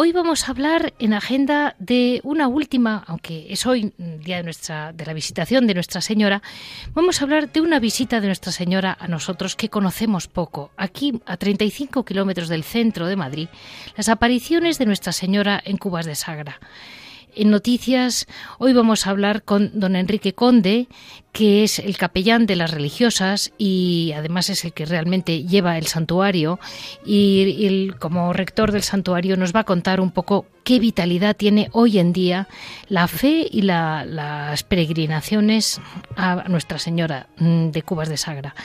Hoy vamos a hablar en agenda de una última, aunque es hoy día de nuestra de la visitación de Nuestra Señora, vamos a hablar de una visita de Nuestra Señora a nosotros que conocemos poco. Aquí, a 35 kilómetros del centro de Madrid, las apariciones de Nuestra Señora en Cubas de Sagra. En noticias, hoy vamos a hablar con don Enrique Conde, que es el capellán de las religiosas y además es el que realmente lleva el santuario y, como rector del santuario nos va a contar un poco qué vitalidad tiene hoy en día la fe y las peregrinaciones a Nuestra Señora de Cubas de Sagra.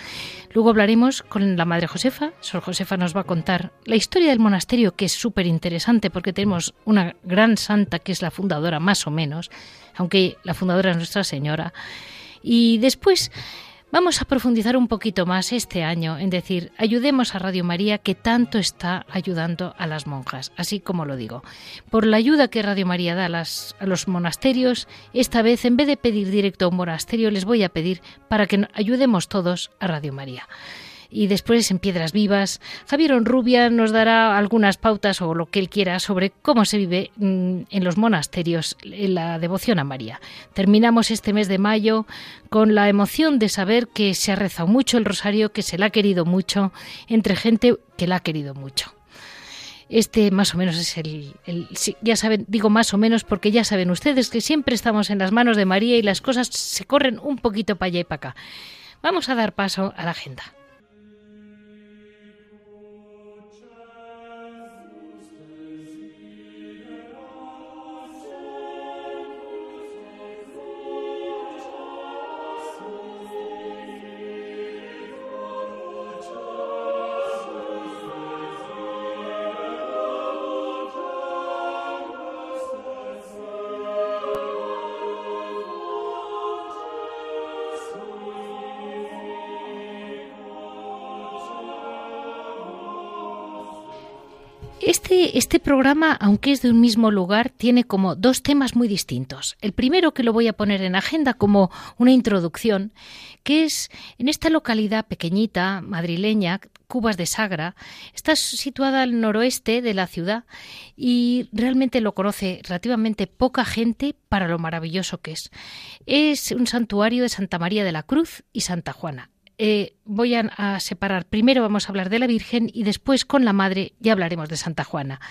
Luego hablaremos con la Madre Josefa. Sor Josefa nos va a contar la historia del monasterio, que es súper interesante porque tenemos una gran santa que es la fundadora, más o menos, aunque la fundadora es Nuestra Señora. Y después Vamos a profundizar un poquito más este año en decir, ayudemos a Radio María que tanto está ayudando a las monjas, así como lo digo. Por la ayuda que Radio María da a, a los monasterios, esta vez en vez de pedir directo a un monasterio, les voy a pedir para que ayudemos todos a Radio María y después en Piedras Vivas. Javier Onrubia nos dará algunas pautas o lo que él quiera sobre cómo se vive mm, en los monasterios la devoción a María. Terminamos este mes de mayo con la emoción de saber que se ha rezado mucho el rosario, que se la ha querido mucho, entre gente que la ha querido mucho. Este más o menos es el, el, ya saben, digo más o menos porque ya saben ustedes que siempre estamos en las manos de María y las cosas se corren un poquito para allá y para acá. Vamos a dar paso a la agenda. Este, programa, aunque es de un mismo lugar, tiene como dos temas muy distintos. El primero que lo voy a poner en agenda como una introducción, que es en esta localidad pequeñita, madrileña, Cubas de Sagra, está situada al noroeste de la ciudad y realmente lo conoce relativamente poca gente para lo maravilloso que es. Es un santuario de Santa María de la Cruz y Santa Juana. Eh, voy a, separar. Primero vamos a hablar de la Virgen y después con la Madre ya hablaremos de Santa Juana.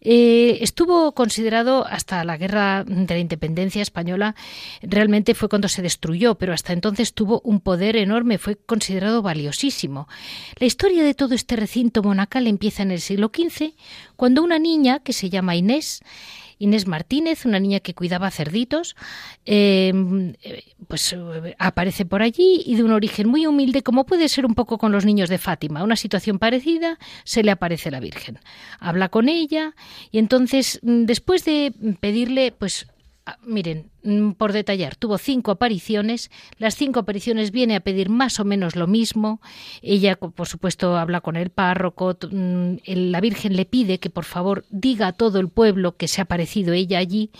Eh, estuvo considerado hasta la Guerra de la Independencia española, realmente fue cuando se destruyó, pero hasta entonces tuvo un poder enorme, fue considerado valiosísimo. La historia de todo este recinto monacal empieza en el siglo XV, cuando una niña que se llama Inés Inés Martínez, una niña que cuidaba cerditos, em, pues aparece por allí y de un origen muy humilde, como puede ser un poco con los niños de Fátima, una situación parecida, se le aparece la Virgen. Habla con ella y entonces, mm, después de pedirle, pues miren, mm, por detallar, tuvo cinco apariciones. Las cinco apariciones viene a pedir más o menos lo mismo. Ella, por supuesto, habla con el párroco. Mm, la Virgen le pide que por favor diga a todo el pueblo que se ha aparecido ella allí.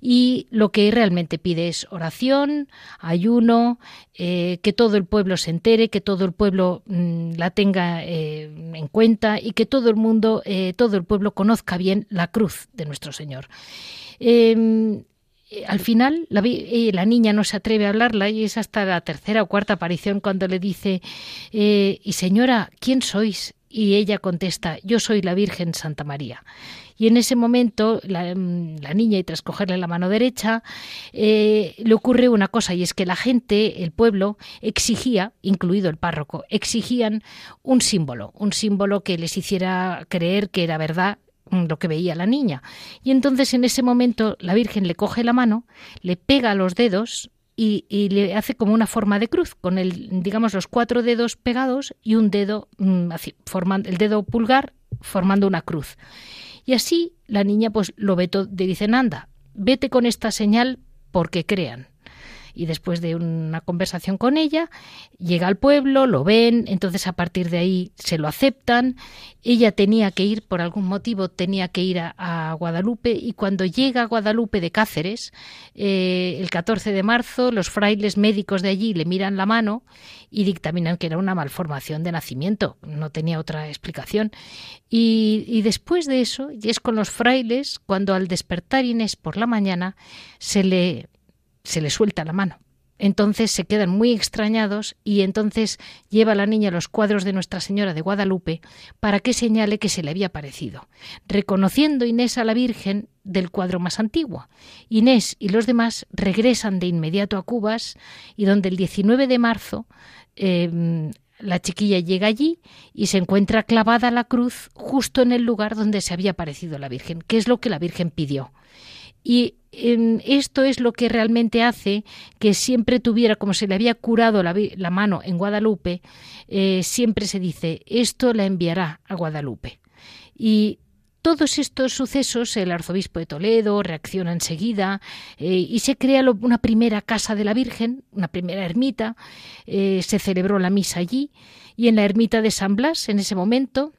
Y lo que realmente pide es oración, ayuno, eh, que todo el pueblo se entere, que todo el pueblo mm, la tenga eh, en cuenta y que todo el mundo, eh, todo el pueblo conozca bien la cruz de nuestro Señor. Em, al final la, eh, la, niña no se atreve a hablarla y es hasta la tercera o cuarta aparición cuando le dice eh, y señora quién sois y ella contesta yo soy la Virgen Santa María y en ese momento la, mm, niña y tras cogerle la mano derecha le ocurre una cosa y es que la gente el pueblo exigía incluido el párroco exigían un símbolo un símbolo que les hiciera creer que era verdad lo que veía la niña. Y entonces en ese momento la Virgen le coge la mano, le pega los dedos y, le hace como una forma de cruz, con el, digamos, los cuatro dedos pegados y un dedo, mm, formando, el dedo pulgar formando una cruz. Y así la niña pues lo ve todo, le dicen, anda, vete con esta señal porque crean y después de una conversación con ella, llega al pueblo, lo ven, entonces a partir de ahí se lo aceptan. Ella tenía que ir, por algún motivo, tenía que ir a, Guadalupe y cuando llega a Guadalupe de Cáceres, eh, el 14 de marzo, los frailes médicos de allí le miran la mano y dictaminan que era una malformación de nacimiento, no tenía otra explicación. Y, y después de eso, y es con los frailes cuando al despertar Inés por la mañana se le se le suelta la mano. Entonces se quedan muy extrañados y entonces lleva a la niña los cuadros de Nuestra Señora de Guadalupe para que señale que se le había parecido, reconociendo Inés a la Virgen del cuadro más antiguo. Inés y los demás regresan de inmediato a Cubas y donde el 19 de marzo em, la chiquilla llega allí y se encuentra clavada la cruz justo en el lugar donde se había aparecido la Virgen, que es lo que la Virgen pidió. Y esto es lo que realmente hace que siempre tuviera, como se le había curado la, mano en Guadalupe, eh, siempre se dice, esto la enviará a Guadalupe. Y todos estos sucesos, el arzobispo de Toledo reacciona enseguida eh, y se crea una primera casa de la Virgen, una primera ermita, eh, se celebró la misa allí y en la ermita de San Blas, en ese momento,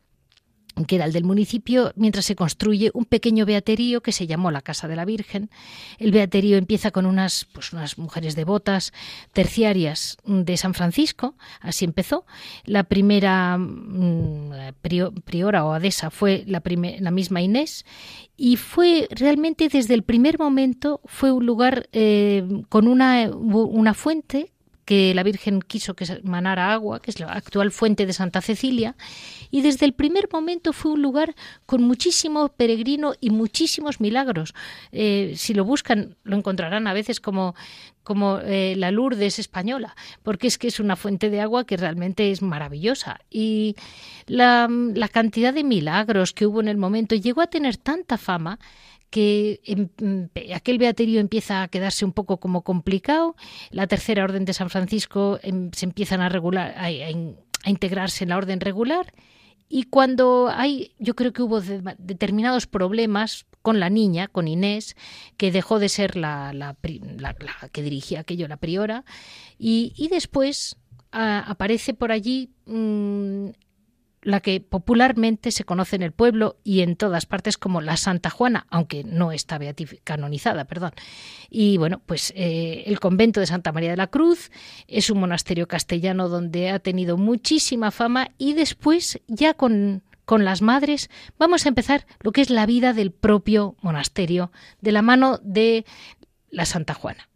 que era el del municipio, mientras se construye un pequeño beaterío que se llamó la Casa de la Virgen. El beaterío empieza con unas, pues unas mujeres devotas terciarias de San Francisco, así empezó. La primera mm, priora o adesa fue la, la, misma Inés y fue realmente desde el primer momento fue un lugar eh, con una, una fuente que la Virgen quiso que manara agua, que es la actual fuente de Santa Cecilia, y desde el primer momento fue un lugar con muchísimo peregrino y muchísimos milagros. Eh, si lo buscan, lo encontrarán a veces como, como eh, la Lourdes española, porque es que es una fuente de agua que realmente es maravillosa. Y la, la cantidad de milagros que hubo en el momento llegó a tener tanta fama que em, aquel beaterio empieza a quedarse un poco como complicado, la tercera orden de San Francisco em, se empiezan a regular, a, integrarse en la orden regular. Y cuando hay, yo creo que hubo determinados problemas con la niña, con Inés, que dejó de ser la, la, que dirigía aquello, la priora, y, después aparece por allí mm, la que popularmente se conoce en el pueblo y en todas partes como la Santa Juana, aunque no está canonizada, perdón. Y bueno, pues eh, el convento de Santa María de la Cruz es un monasterio castellano donde ha tenido muchísima fama y después ya con con las madres, vamos a empezar lo que es la vida del propio monasterio, de la mano de la Santa Juana.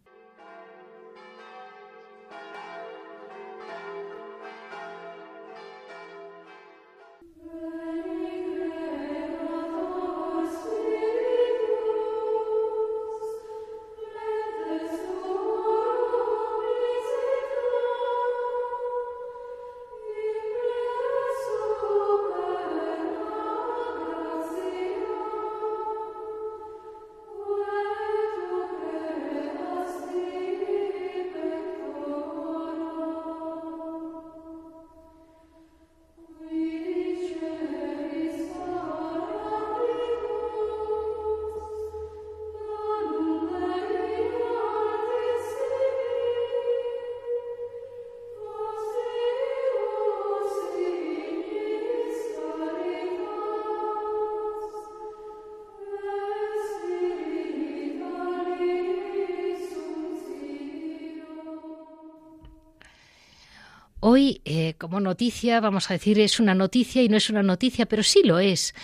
Hoy, eh, como noticia, vamos a decir, es una noticia y no es una noticia, pero sí lo es.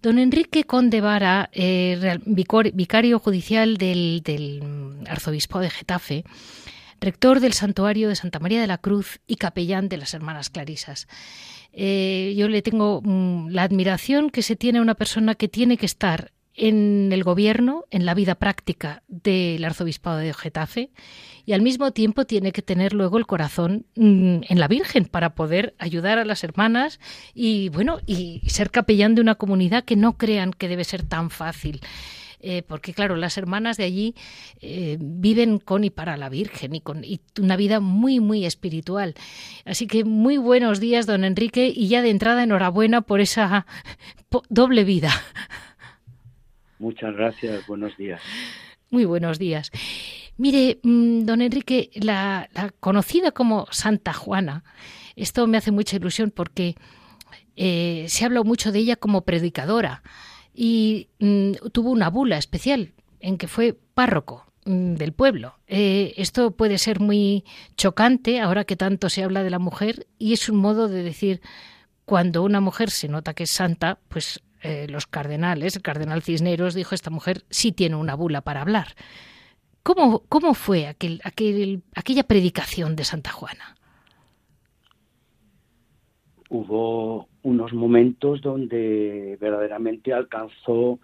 Don Enrique Conde Vara, eh, vicario judicial del, arzobispo de Getafe, rector del santuario de Santa María de la Cruz y capellán de las Hermanas Clarisas. Eh, yo le tengo mm, la admiración que se tiene a una persona que tiene que estar en el gobierno, en la vida práctica del arzobispado de Getafe y al mismo tiempo tiene que tener luego el corazón mm, en la Virgen para poder ayudar a las hermanas y bueno y ser capellán de una comunidad que no crean que debe ser tan fácil. Eh, porque claro, las hermanas de allí eh, viven con y para la Virgen y con y una vida muy, muy espiritual. Así que muy buenos días, don Enrique, y ya de entrada enhorabuena por esa doble vida. Muchas gracias, buenos días. Muy buenos días. Mire, mm, don Enrique, la, conocida como Santa Juana, esto me hace mucha ilusión porque eh, se habla mucho de ella como predicadora y mm, tuvo una bula especial en que fue párroco mm, del pueblo. Eh, esto puede ser muy chocante ahora que tanto se habla de la mujer y es un modo de decir cuando una mujer se nota que es santa, pues eh, los cardenales, el cardenal Cisneros dijo esta mujer sí tiene una bula para hablar. ¿Cómo, cómo fue aquel, aquel, aquella predicación de Santa Juana? Hubo unos momentos donde verdaderamente alcanzó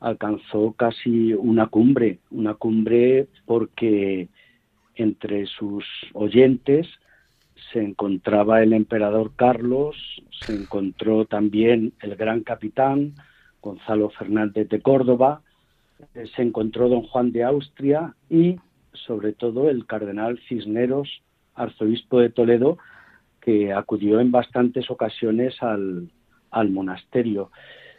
alcanzó casi una cumbre, una cumbre porque entre sus oyentes se encontraba el emperador Carlos, se encontró también el gran capitán Gonzalo Fernández de Córdoba, eh, se encontró don Juan de Austria y sobre todo el cardenal Cisneros, arzobispo de Toledo, que acudió en bastantes ocasiones al, al monasterio.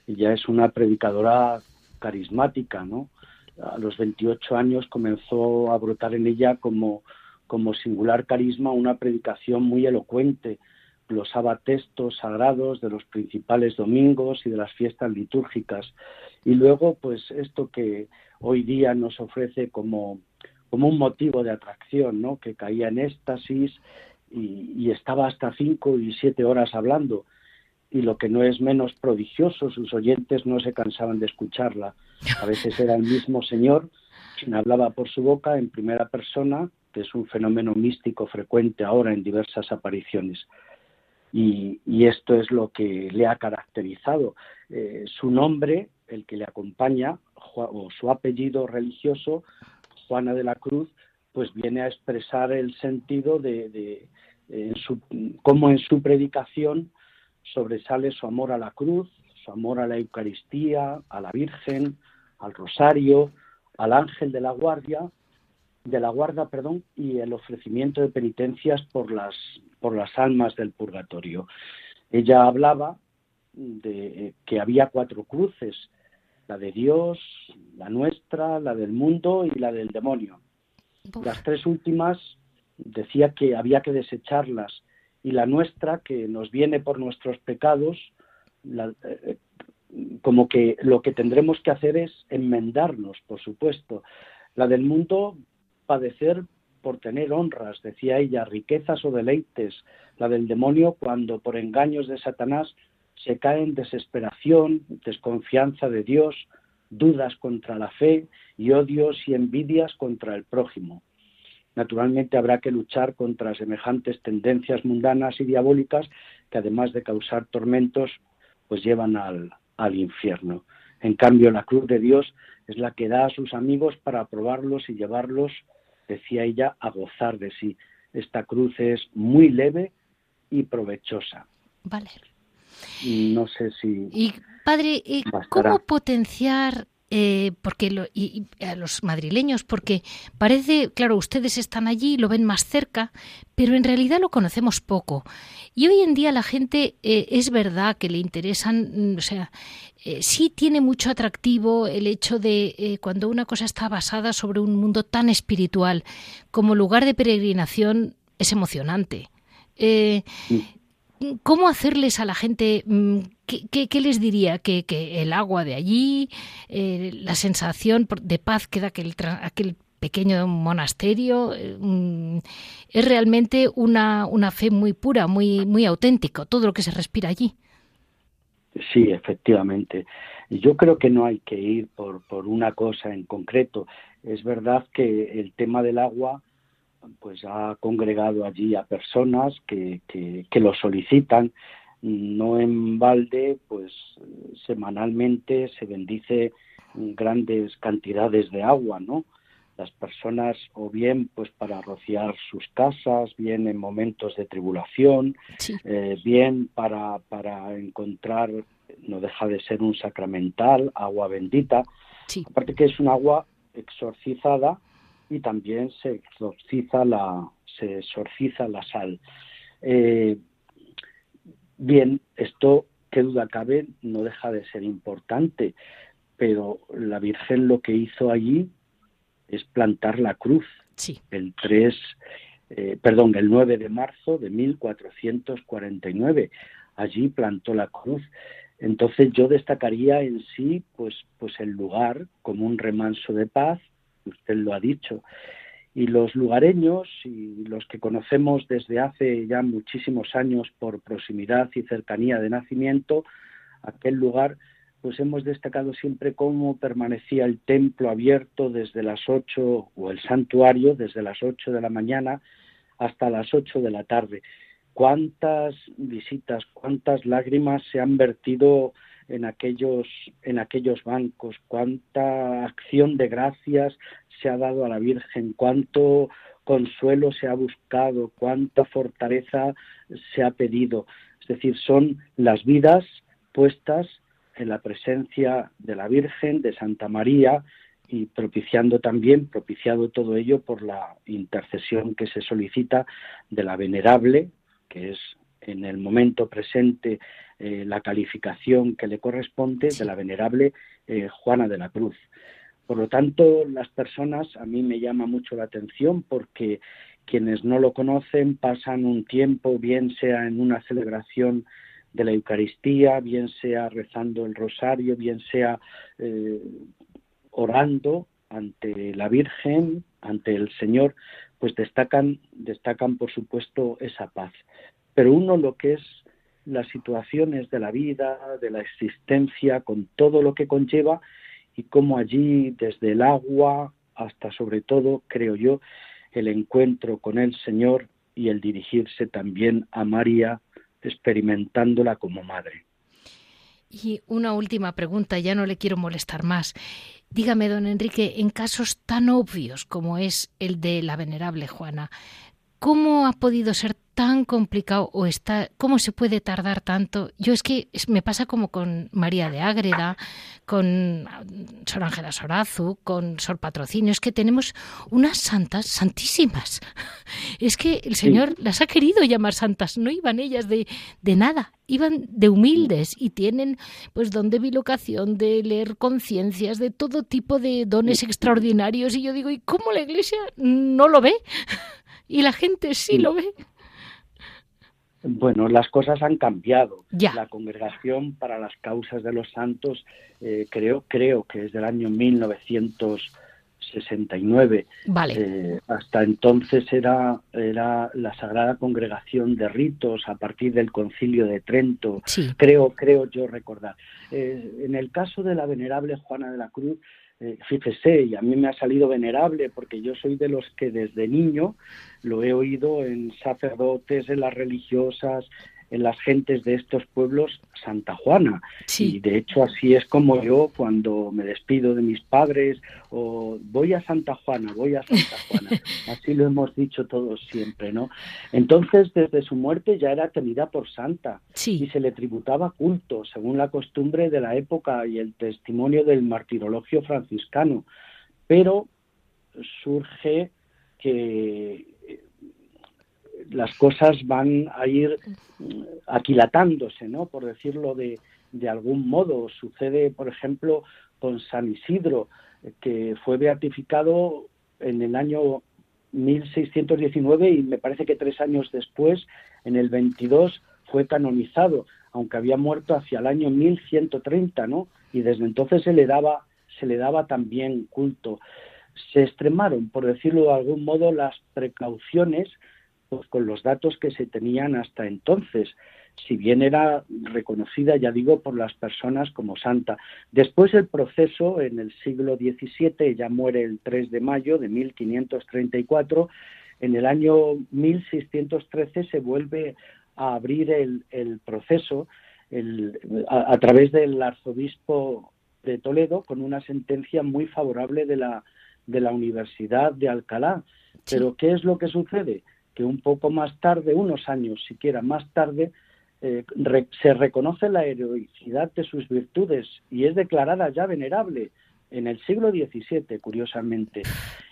Ella es una predicadora carismática, ¿no? A los 28 años comenzó a brotar en ella como como singular carisma una predicación muy elocuente, glosaba textos sagrados de los principales domingos y de las fiestas litúrgicas. Y luego, pues esto que hoy día nos ofrece como, como un motivo de atracción, ¿no? que caía en éxtasis y, y estaba hasta cinco y siete horas hablando. Y lo que no es menos prodigioso, sus oyentes no se cansaban de escucharla. A veces era el mismo Señor quien hablaba por su boca en primera persona es un fenómeno místico frecuente ahora en diversas apariciones. Y, esto es lo que le ha caracterizado. Eh, su nombre, el que le acompaña, o su apellido religioso, Juana de la Cruz, pues viene a expresar el sentido de, cómo en su predicación sobresale su amor a la cruz, su amor a la Eucaristía, a la Virgen, al Rosario, al ángel de la guardia de la guarda, perdón, y el ofrecimiento de penitencias por las por las almas del purgatorio. Ella hablaba de que había cuatro cruces, la de Dios, la nuestra, la del mundo y la del demonio. Las tres últimas decía que había que desecharlas y la nuestra, que nos viene por nuestros pecados, eh, como que lo que tendremos que hacer es enmendarnos, por supuesto. La del mundo padecer por tener honras, decía ella, riquezas o deleites, la del demonio cuando por engaños de Satanás se cae en desesperación, desconfianza de Dios, dudas contra la fe y odios y envidias contra el prójimo. Naturalmente habrá que luchar contra semejantes tendencias mundanas y diabólicas que además de causar tormentos, pues llevan al, al infierno. En cambio, la cruz de Dios es la que da a sus amigos para probarlos y llevarlos decía ella, a gozar de sí. Esta cruz es muy leve y provechosa. Vale. No sé si. Y padre, ¿cómo potenciar eh, porque y, a los madrileños, porque parece, claro, ustedes están allí, lo ven más cerca, pero en realidad lo conocemos poco. Y hoy en día la gente eh, es verdad que le interesan, mm, o sea, eh, sí tiene mucho atractivo el hecho de cuando una cosa está basada sobre un mundo tan espiritual como lugar de peregrinación es emocionante. ¿Cómo hacerles a la gente, mm, qué, les diría? ¿Que, el agua de allí, eh, la sensación de paz que da aquel, aquel pequeño monasterio, eh, mm, es realmente una, fe muy pura, muy, muy auténtico, todo lo que se respira allí. Sí, efectivamente. Yo creo que no hay que ir por una cosa en concreto. Es verdad que el tema del agua pues ha congregado allí a personas que, que, lo solicitan. No en balde, pues semanalmente se bendice grandes cantidades de agua, ¿no? Las personas, o bien pues para rociar sus casas, bien en momentos de tribulación, eh, bien para, para encontrar, no deja de ser un sacramental, agua bendita. Aparte que es un agua exorcizada y también se exorciza la, se exorciza la sal. Eh, bien, esto, qué duda cabe, no deja de ser importante, pero la Virgen lo que hizo allí es plantar la cruz. Sí. El 3, eh, perdón, el 9 de marzo de 1449. Allí plantó la cruz. Entonces yo destacaría en sí, pues, pues el lugar como un remanso de paz, usted lo ha dicho, y los lugareños y los que conocemos desde hace ya muchísimos años por proximidad y cercanía de nacimiento, aquel lugar, pues hemos destacado siempre cómo permanecía el templo abierto desde las ocho, o el santuario desde las ocho de la mañana hasta las ocho de la tarde. Cuántas visitas, cuántas lágrimas se han vertido en aquellos, en aquellos bancos, cuánta acción de gracias se ha dado a la Virgen, cuánto consuelo se ha buscado, cuánta fortaleza se ha pedido. Es decir, son las vidas puestas en la presencia de la Virgen, de Santa María, y propiciando también, propiciado todo ello por la intercesión que se solicita de la venerable, que es en el momento presente eh, la calificación que le corresponde de la venerable eh, Juana de la Cruz. Por lo tanto, las personas a mí me llama mucho la atención porque quienes no lo conocen pasan un tiempo, bien sea en una celebración de la Eucaristía, bien sea rezando el rosario, bien sea eh, orando ante la Virgen, ante el Señor, pues destacan, destacan por supuesto esa paz. Pero uno lo que es las situaciones de la vida, de la existencia, con todo lo que conlleva y cómo allí, desde el agua hasta sobre todo, creo yo, el encuentro con el Señor y el dirigirse también a María, experimentándola como madre. Y una última pregunta, ya no le quiero molestar más. Dígame, don Enrique, en casos tan obvios como es el de la venerable Juana, ¿cómo ha podido ser tan complicado o está, cómo se puede tardar tanto. Yo es que me pasa como con María de Ágreda, con Sor Ángela Sorazu, con Sor Patrocinio, es que tenemos unas santas santísimas. Es que el Señor las ha querido llamar santas, no iban ellas de, de nada, iban de humildes y tienen pues don de bilocación, de leer conciencias, de todo tipo de dones extraordinarios y yo digo, ¿y cómo la Iglesia no lo ve? Y la gente sí lo ve. Bueno, las cosas han cambiado. La congregación para las causas de los santos eh, creo creo que es del año 1969. Vale. Eh, hasta entonces era era la Sagrada Congregación de Ritos a partir del Concilio de Trento. Creo creo yo recordar. Eh, en el caso de la venerable Juana de la Cruz eh, fíjese, y a mí me ha salido venerable porque yo soy de los que desde niño lo he oído en sacerdotes, en las religiosas, en las gentes de estos pueblos Santa Juana. Y de hecho así es como yo cuando me despido de mis padres o voy a Santa Juana, voy a Santa Juana. Así lo hemos dicho todos siempre, ¿no? Entonces desde su muerte ya era tenida por santa y se le tributaba culto según la costumbre de la época y el testimonio del martirologio franciscano. Pero surge que las cosas van a ir aquilatándose, ¿no? Por decirlo de, de algún modo. Sucede, por ejemplo, con San Isidro, que fue beatificado en el año 1619 y me parece que tres años después, en el 22, fue canonizado, aunque había muerto hacia el año 1130, ¿no? Y desde entonces se le daba, se le daba también culto. Se extremaron, por decirlo de algún modo, las precauciones pues, con los datos que se tenían hasta entonces, si bien era reconocida, ya digo, por las personas como santa. Después el proceso, en el siglo XVII, ella muere el 3 de mayo de 1534, en el año 1613 se vuelve a abrir el, proceso a, a, través del arzobispo de Toledo con una sentencia muy favorable de la, de la Universidad de Alcalá. Pero ¿qué es lo que sucede? Que un poco más tarde, unos años siquiera más tarde, eh, se reconoce la heroicidad de sus virtudes y es declarada ya venerable en el siglo XVII, curiosamente.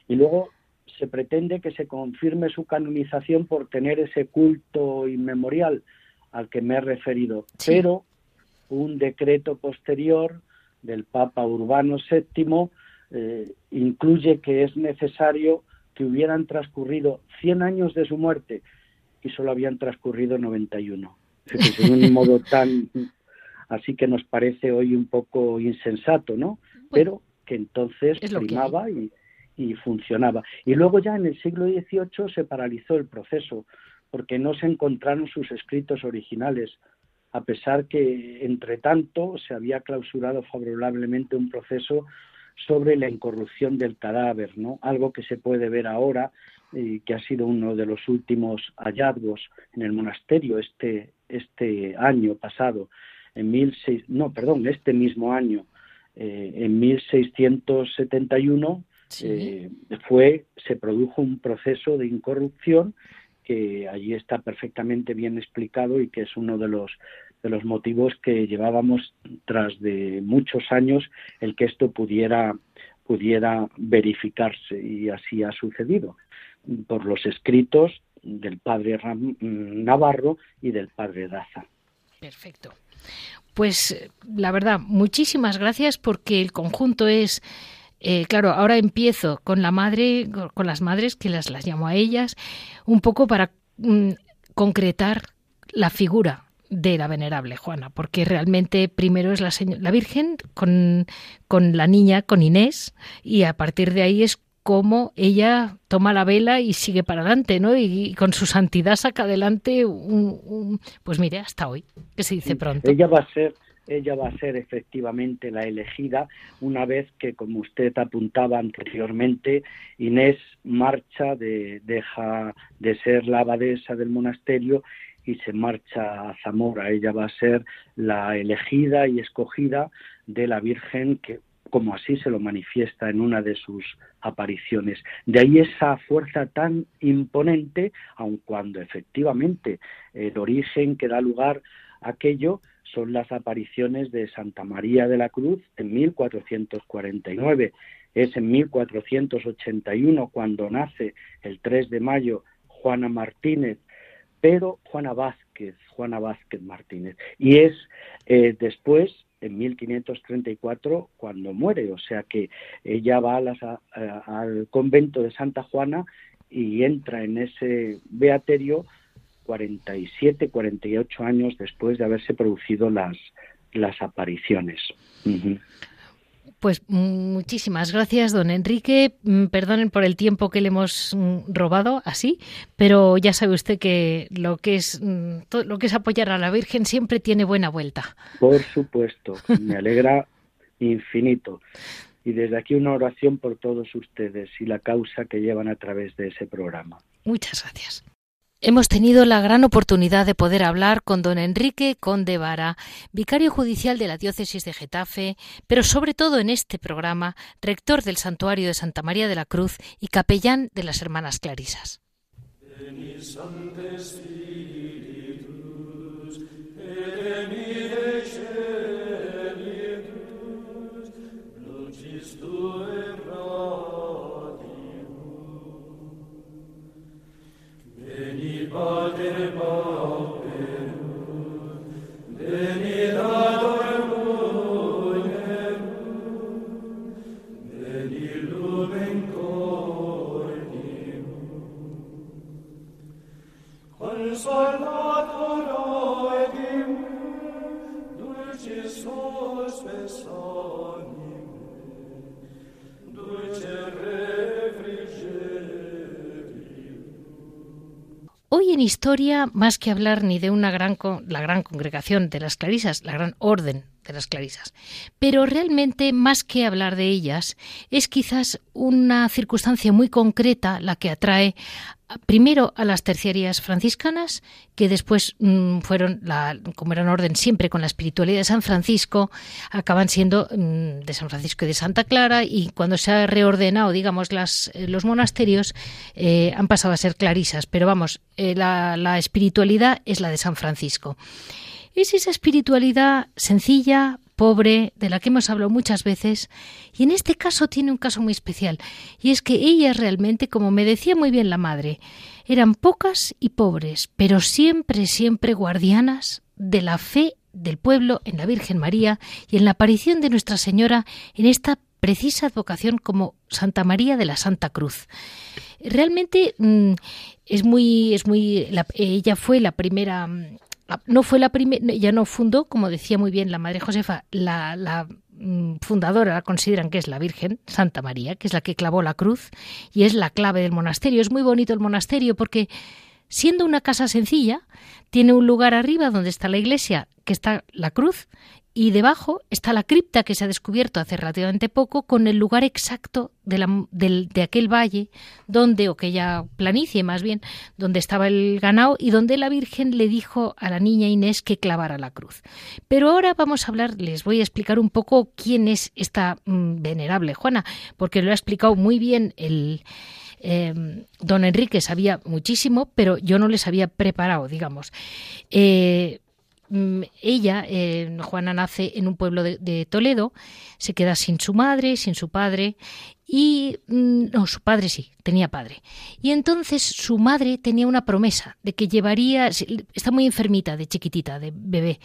Y luego se pretende que se confirme su canonización por tener ese culto inmemorial al que me he referido. Pero un decreto posterior del Papa Urbano VII eh, incluye que es necesario que hubieran transcurrido 100 años de su muerte y solo habían transcurrido 91. Es de un modo tan... Así que nos parece hoy un poco insensato, ¿no? Pero que entonces primaba y, y funcionaba. Y luego ya en el siglo XVIII se paralizó el proceso porque no se encontraron sus escritos originales, a pesar que, entre tanto, se había clausurado favorablemente un proceso sobre la incorrupción del cadáver, ¿no? Algo que se puede ver ahora y que ha sido uno de los últimos hallazgos en el monasterio este este año pasado, en mil no, perdón, este mismo año, eh, en 1671 eh, fue se produjo un proceso de incorrupción que allí está perfectamente bien explicado y que es uno de los de los motivos que llevábamos tras de muchos años el que esto pudiera pudiera verificarse y así ha sucedido por los escritos del padre Navarro y del padre Daza. Perfecto. Pues la verdad, muchísimas gracias porque el conjunto es eh, claro, ahora empiezo con la madre, con las madres, que las, las llamo a ellas, un poco para mm, concretar la figura de la venerable Juana, porque realmente primero es la, la Virgen con, con la niña, con Inés, y a partir de ahí es como ella toma la vela y sigue para adelante, ¿no? Y, con su santidad saca adelante un, pues mire, hasta hoy, que se dice pronto. Ella va a ser ella va a ser efectivamente la elegida una vez que, como usted apuntaba anteriormente, Inés marcha, de, deja de ser la abadesa del monasterio y se marcha a Zamora. Ella va a ser la elegida y escogida de la Virgen que como así se lo manifiesta en una de sus apariciones. De ahí esa fuerza tan imponente, aun cuando efectivamente el origen que da lugar a aquello son las apariciones de Santa María de la Cruz en 1449. Es en 1481 cuando nace el 3 de mayo Juana Martínez, pero Juana Vázquez, Juana Vázquez Martínez. Y es eh, después, en 1534, cuando muere. O sea que ella va al convento de Santa Juana y entra en ese beaterio 47, 48 años después de haberse producido las, las apariciones. Pues muchísimas gracias, don Enrique. Mm, perdonen por el tiempo que le hemos mm, robado así, pero ya sabe usted que lo que es mm, lo que es apoyar a la Virgen siempre tiene buena vuelta. Por supuesto, me alegra infinito. Y desde aquí una oración por todos ustedes y la causa que llevan a través de ese programa. Muchas gracias. Hemos tenido la gran oportunidad de poder hablar con don Enrique Conde Vara, vicario judicial de la diócesis de Getafe, pero sobre todo en este programa, rector del Santuario de Santa María de la Cruz y capellán de las Hermanas Clarisas. Veni, Pater pauperum, veni dator munerum, veni lumen cordium. Consolator oedimum, dulcis hospes en historia, más que hablar ni de una gran, la gran congregación de las clarisas, la gran orden de las clarisas, pero realmente más que hablar de ellas, es quizás una circunstancia muy concreta la que atrae primero a las terciarias franciscanas, que después mm, fueron, como eran orden siempre con la espiritualidad de San Francisco, acaban siendo mm, de San Francisco y de Santa Clara, y cuando se ha reordenado, digamos, las, eh, los monasterios, eh, han pasado a ser clarisas. Pero vamos, eh, la espiritualidad es la de San Francisco. Es esa espiritualidad sencilla, pobre, de la que hemos hablado muchas veces, y en este caso tiene un caso muy especial, y es que ellas realmente, como me decía muy bien la madre, eran pocas y pobres, pero siempre, siempre guardianas de la fe del pueblo, en la Virgen María y en la aparición de Nuestra Señora en esta precisa advocación como Santa María de la Santa Cruz. Realmente mm, es muy, es muy, ella fue la primera, mm, no fue la primera, ya no fundó, como decía muy bien la Madre Josefa, la, la mm, fundadora consideran que es la Virgen Santa María, que es la que clavó la cruz y es la clave del monasterio. Es muy bonito el monasterio porque siendo una casa sencilla, tiene un lugar arriba donde está la iglesia, que está la cruz, y debajo está la cripta que se ha descubierto hace relativamente poco con el lugar exacto de, aquel valle donde, o aquella planicie más bien, donde estaba el ganado y donde la Virgen le dijo a la niña Inés que clavara la cruz. Pero ahora vamos a hablar, les voy a explicar un poco quién es esta mm, venerable Juana, porque lo ha explicado muy bien el... Em, don Enrique sabía muchísimo, pero yo no les había preparado, digamos. Eh, ella, eh, Juana, nace en un pueblo de, Toledo, se queda sin su madre, sin su padre, y mm, no, su padre sí, tenía padre. Y entonces su madre tenía una promesa de que llevaría, está muy enfermita de chiquitita, de bebé.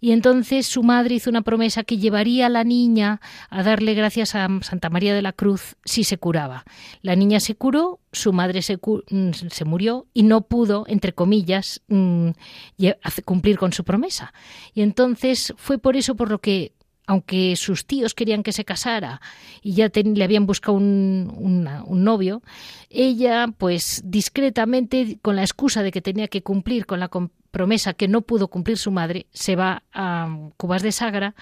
Y entonces su madre hizo una promesa que llevaría a la niña a darle gracias a Santa María de la Cruz si se curaba. La niña se curó, su madre se, mm, se murió y no pudo, entre comillas, mm, cumplir con su promesa. Y entonces fue por eso por lo que aunque sus tíos querían que se casara y ya le habían buscado un, un, novio, ella, pues discretamente, con la excusa de que tenía que cumplir con la promesa que no pudo cumplir su madre, se va a Cubas de Sagra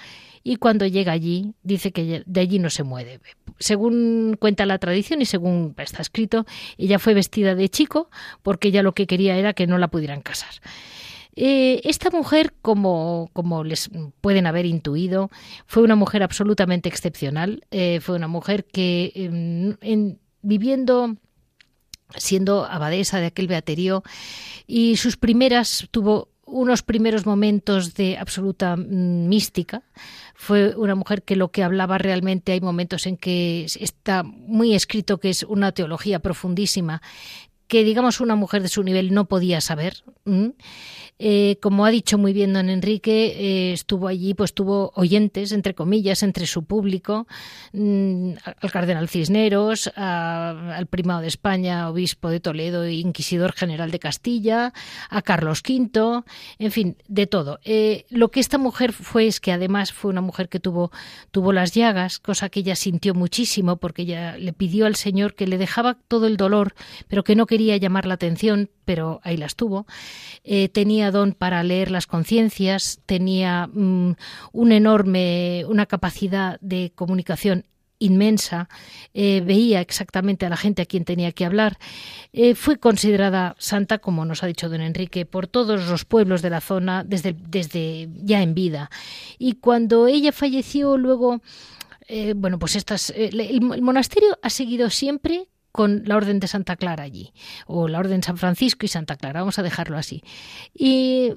y cuando llega allí dice que de allí no se mueve. Según cuenta la tradición y según está escrito, ella fue vestida de chico porque ella lo que quería era que no la pudieran casar. Eh, esta mujer, como, les pueden haber intuido, fue una mujer absolutamente excepcional. Eh, fue una mujer que, em, viviendo siendo abadesa de aquel beaterio, y sus primeras tuvo unos primeros momentos de absoluta mm, mística. Fue una mujer que lo que hablaba realmente hay momentos en que está muy escrito que es una teología profundísima que digamos una mujer de su nivel no podía saber. Eh, como ha dicho muy bien don Enrique, eh, estuvo allí, pues tuvo oyentes, entre comillas, entre su público, mm, al cardenal Cisneros, al primado de España, obispo de Toledo e inquisidor general de Castilla, a Carlos V, en fin, de todo. Eh, lo que esta mujer fue es que además fue una mujer que tuvo, tuvo las llagas, cosa que ella sintió muchísimo porque ella le pidió al Señor que le dejaba todo el dolor, pero que no quería llamar la atención, pero ahí las tuvo. Eh, don para leer las conciencias, tenía mm, un enorme, una capacidad de comunicación inmensa, eh, veía exactamente a la gente a quien tenía que hablar. Eh, fue considerada santa, como nos ha dicho don Enrique, por todos los pueblos de la zona desde, desde ya en vida. Y cuando ella falleció, luego, bueno, pues estas, el monasterio ha seguido siempre con la Orden de Santa Clara allí, o la Orden de San Francisco y Santa Clara, vamos a dejarlo así. Y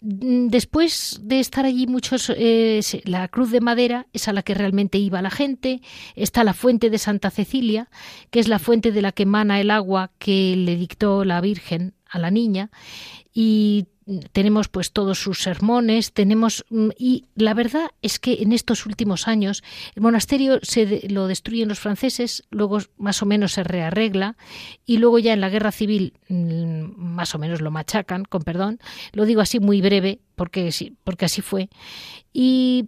mm, después de estar allí muchos, eh, la cruz de madera es a la que realmente iba la gente, está la fuente de Santa Cecilia, que es la fuente de la que emana el agua que le dictó la Virgen a la niña, y tenemos pues todos sus sermones, tenemos mm, y la verdad es que en estos últimos años el monasterio se lo destruyen los franceses, luego más o menos se rearregla y luego ya en la guerra civil mm, más o menos lo machacan, con perdón, lo digo así muy breve porque porque así fue y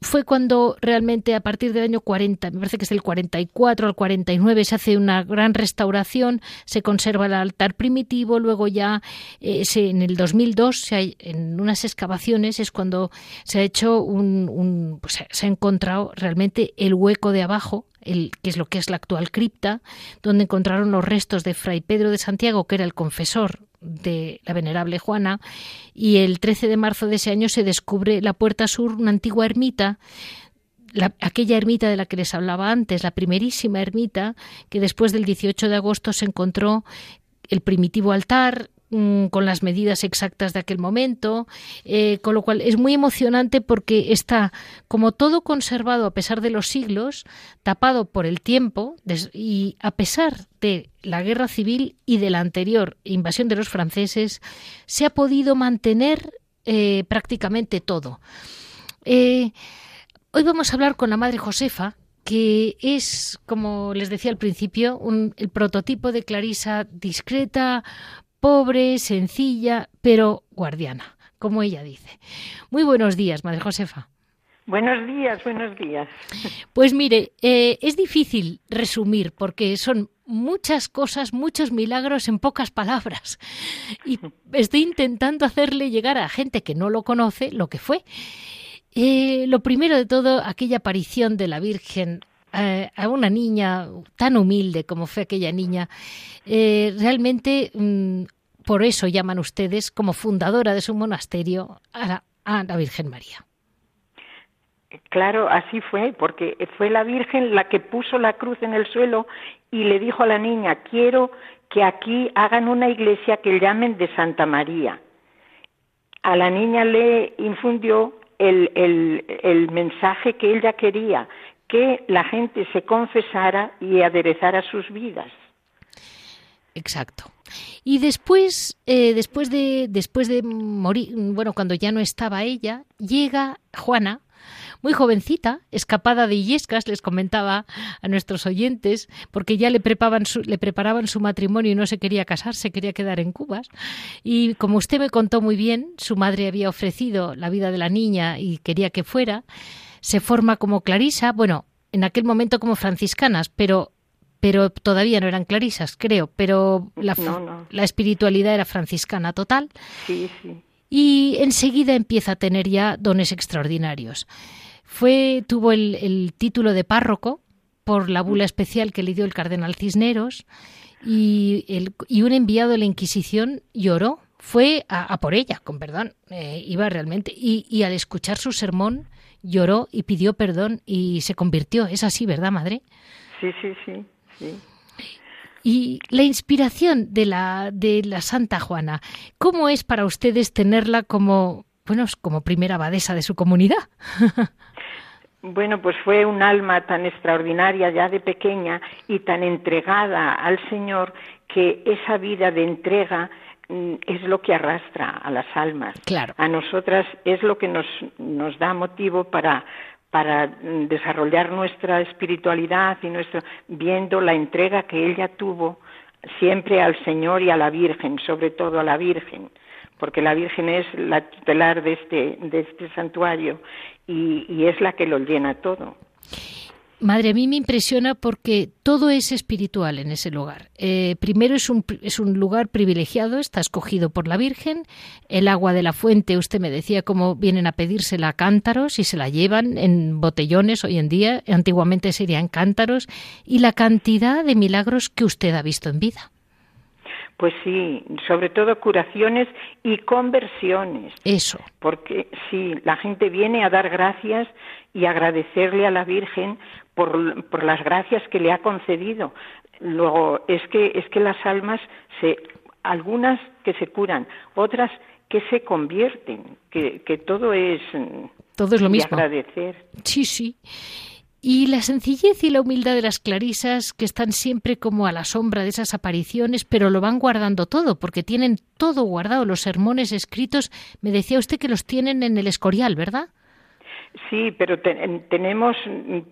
fue cuando realmente a partir del año 40, me parece que es del 44 al 49, se hace una gran restauración, se conserva el altar primitivo, luego ya eh, en el 2002, se en unas excavaciones, es cuando se ha hecho un, pues, se ha encontrado realmente el hueco de abajo, el, que es lo que es la actual cripta, donde encontraron los restos de Fray Pedro de Santiago, que era el confesor de la venerable Juana y el 13 de marzo de ese año se descubre la puerta sur, una antigua ermita aquella ermita de la que les hablaba antes, la primerísima ermita, que después del 18 de agosto se encontró el primitivo altar, Mm, con las medidas exactas de aquel momento, eh, con lo cual es muy emocionante porque está como todo conservado a pesar de los siglos, tapado por el tiempo y a pesar de la guerra civil y de la anterior invasión de los franceses, se ha podido mantener eh, prácticamente todo. Eh, hoy vamos a hablar con la Madre Josefa, que es, como les decía al principio, el prototipo de Clarisa discreta, pobre, sencilla, pero guardiana, como ella dice. Muy buenos días, Madre Josefa. Buenos días, buenos días. Pues mire, eh, es difícil resumir porque son muchas cosas, muchos milagros en pocas palabras. Y estoy intentando hacerle llegar a gente que no lo conoce lo que fue. Eh, lo primero de todo, aquella aparición de la Virgen eh, a una niña tan humilde como fue aquella niña, realmente mm, por eso llaman ustedes como fundadora de su monasterio a la Virgen María. Claro, así fue, porque fue la Virgen la que puso la cruz en el suelo y le dijo a la niña, quiero que aquí hagan una iglesia que llamen de Santa María. A la niña le infundió el, el mensaje que ella quería, que la gente se confesara y aderezara sus vidas. Exacto. Y después, eh, después de, después de morir, bueno, cuando ya no estaba ella, llega Juana, muy jovencita, escapada de Illescas, les comentaba a nuestros oyentes, porque ya le preparaban, su, le preparaban su matrimonio y no se quería casar, se quería quedar en Cubas. Y como usted me contó muy bien, su madre había ofrecido la vida de la niña y quería que fuera. Se forma como Clarisa, bueno, en aquel momento como franciscanas, pero pero todavía no eran clarisas, creo, pero la, la espiritualidad era franciscana total. Sí, sí. Y enseguida empieza a tener ya dones extraordinarios. Fue, tuvo el, título de párroco por la bula especial que le dio el cardenal Cisneros y, el, y un enviado de la Inquisición lloró. Fue a, por ella, con perdón, eh, iba realmente. Y, y al escuchar su sermón lloró y pidió perdón y se convirtió. Es así, ¿verdad, madre? Sí, sí, sí. Sí. Y la inspiración de la, de la Santa Juana, ¿cómo es para ustedes tenerla como, bueno, como primera abadesa de su comunidad? Bueno, pues fue un alma tan extraordinaria ya de pequeña y tan entregada al Señor que esa vida de entrega mm, es lo que arrastra a las almas. Claro. A nosotras es lo que nos, nos da motivo para, para mm, desarrollar nuestra espiritualidad y nuestro viendo la entrega que ella tuvo siempre al Señor y a la Virgen, sobre todo a la Virgen porque la Virgen es la tutelar de este, de este santuario y, es la que lo llena todo. Madre, a mí me impresiona porque todo es espiritual en ese lugar. Eh, primero es un, es un lugar privilegiado, está escogido por la Virgen. El agua de la fuente, usted me decía cómo vienen a pedírsela a cántaros y se la llevan en botellones hoy en día. Antiguamente serían cántaros. Y la cantidad de milagros que usted ha visto en vida. Pues sí, sobre todo curaciones y conversiones. Eso. Porque sí, la gente viene a dar gracias y agradecerle a la Virgen por, por las gracias que le ha concedido. Luego, es que, es que las almas, se, algunas que se curan, otras que se convierten, que, que todo es... Todo es lo mismo. agradecer. Sí, sí. Y la sencillez y la humildad de las clarisas, que están siempre como a la sombra de esas apariciones, pero lo van guardando todo, porque tienen todo guardado, los sermones escritos, me decía usted que los tienen en el Escorial, ¿verdad? Sí, pero tenemos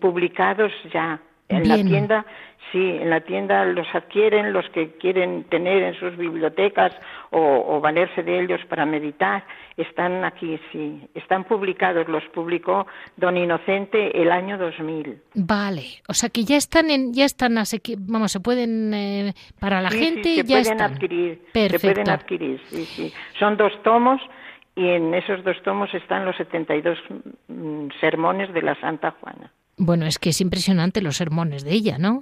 publicados ya en la tienda, sí, en la tienda los adquieren los que quieren tener en sus bibliotecas o, valerse de ellos para meditar. Están aquí, sí, están publicados. Los publicó Don Inocente el año 2000. Vale, o sea que ya están en, ya están, vamos, se pueden eh, para la gente sí, se ya pueden adquirir, se pueden adquirir, sí, sí. Son dos tomos y en esos dos tomos están los 72 mm, sermones de la Santa Juana. Bueno, es que es impresionante los sermones de ella, ¿no?